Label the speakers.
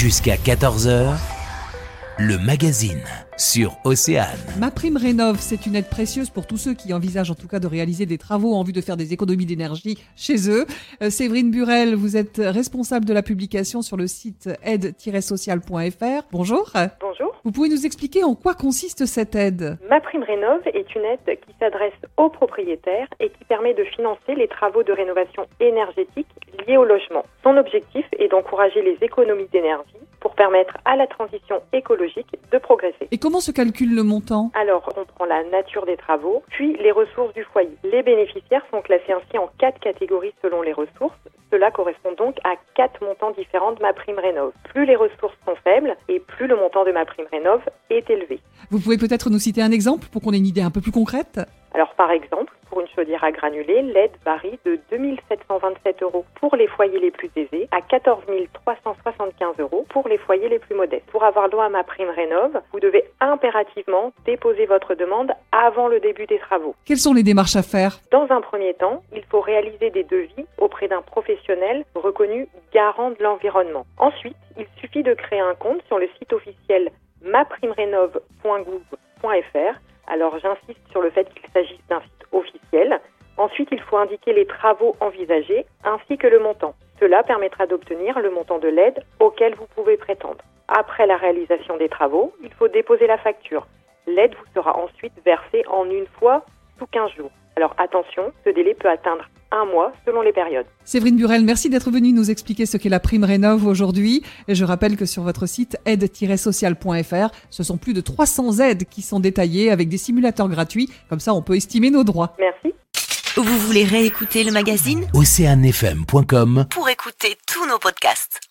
Speaker 1: Jusqu'à 14h, le magazine sur Océane.
Speaker 2: Ma prime rénov, c'est une aide précieuse pour tous ceux qui envisagent en tout cas de réaliser des travaux en vue de faire des économies d'énergie chez eux. Euh, Séverine Burel, vous êtes responsable de la publication sur le site aide-social.fr. Bonjour.
Speaker 3: Bonjour.
Speaker 2: Vous pouvez nous expliquer en quoi consiste cette aide?
Speaker 3: Ma prime rénov est une aide qui s'adresse aux propriétaires et qui permet de financer les travaux de rénovation énergétique liés au logement. Son objectif est d'encourager les économies d'énergie pour permettre à la transition écologique de progresser.
Speaker 2: Et comment se calcule le montant
Speaker 3: Alors, on prend la nature des travaux, puis les ressources du foyer. Les bénéficiaires sont classés ainsi en quatre catégories selon les ressources. Cela correspond donc à quatre montants différents de ma prime rénov. Plus les ressources sont faibles et plus le montant de ma prime rénov est élevé.
Speaker 2: Vous pouvez peut-être nous citer un exemple pour qu'on ait une idée un peu plus concrète?
Speaker 3: Alors par exemple, pour une chaudière à granulés, l'aide varie de 2727 euros pour les foyers les plus aisés à 14 375 euros pour les foyers les plus modestes. Pour avoir droit à ma prime rénov, vous devez impérativement déposer votre demande avant le début des travaux.
Speaker 2: Quelles sont les démarches à faire?
Speaker 3: Dans un premier temps, il faut réaliser des devis auprès d'un professionnel reconnu garant de l'environnement. Ensuite, il suffit de créer un compte sur le site officiel maprimerénov.gouv.fr. Alors j'insiste sur le fait qu'il s'agisse d'un site officiel. Ensuite, il faut indiquer les travaux envisagés ainsi que le montant. Cela permettra d'obtenir le montant de l'aide auquel vous pouvez prétendre. Après la réalisation des travaux, il faut déposer la facture. L'aide vous sera ensuite versée en une fois sous 15 jours. Alors attention, ce délai peut atteindre un mois selon les périodes.
Speaker 2: Séverine Burel, merci d'être venue nous expliquer ce qu'est la prime rénov aujourd'hui. Et je rappelle que sur votre site aide-social.fr, ce sont plus de 300 aides qui sont détaillées avec des simulateurs gratuits. Comme ça, on peut estimer nos droits.
Speaker 3: Merci.
Speaker 4: Vous voulez réécouter le magazine?
Speaker 1: Océanefm.com
Speaker 4: Pour écouter tous nos podcasts.